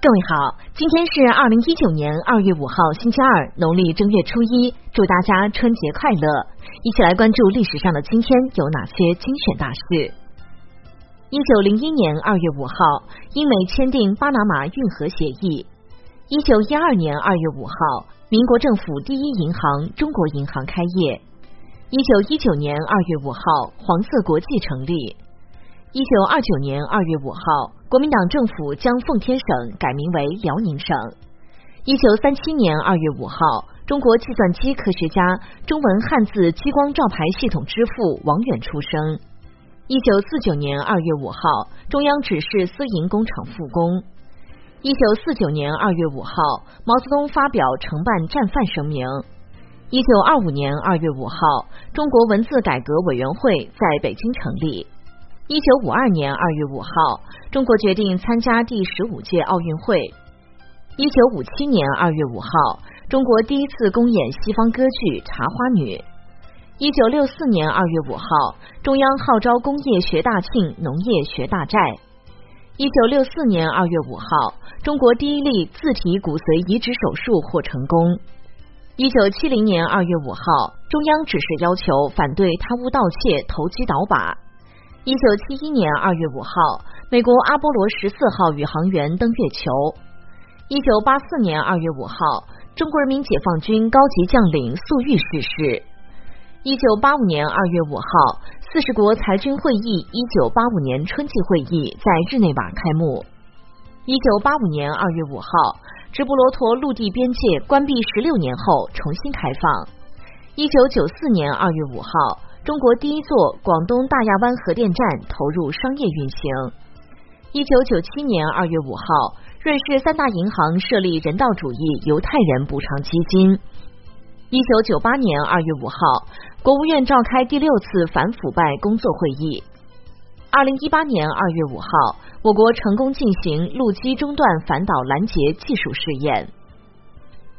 各位好，今天是二零一九年二月五号，星期二，农历正月初一，祝大家春节快乐！一起来关注历史上的今天有哪些精选大事。一九零一年二月五号，英美签订巴拿马运河协议。一九一二年二月五号，民国政府第一银行中国银行开业。一九一九年二月五号，黄色国际成立。一九二九年二月五号，国民党政府将奉天省改名为辽宁省。一九三七年二月五号，中国计算机科学家、中文汉字激光照排系统之父王远出生。一九四九年二月五号，中央指示私营工厂复工。一九四九年二月五号，毛泽东发表承办战犯声明。一九二五年二月五号，中国文字改革委员会在北京成立。一九五二年二月五号，中国决定参加第十五届奥运会。一九五七年二月五号，中国第一次公演西方歌剧《茶花女》。一九六四年二月五号，中央号召工业学大庆，农业学大寨。一九六四年二月五号，中国第一例自体骨髓移植手术获成功。一九七零年二月五号，中央指示要求反对贪污盗窃、投机倒把。一九七一年二月五号，美国阿波罗十四号宇航员登月球。一九八四年二月五号，中国人民解放军高级将领粟裕逝世。一九八五年二月五号，四十国裁军会议一九八五年春季会议在日内瓦开幕。一九八五年二月五号，直布罗陀陆地边界关闭十六年后重新开放。一九九四年二月五号。中国第一座广东大亚湾核电站投入商业运行。一九九七年二月五号，瑞士三大银行设立人道主义犹太人补偿基金。一九九八年二月五号，国务院召开第六次反腐败工作会议。二零一八年二月五号，我国成功进行陆基中段反导拦截技术试验。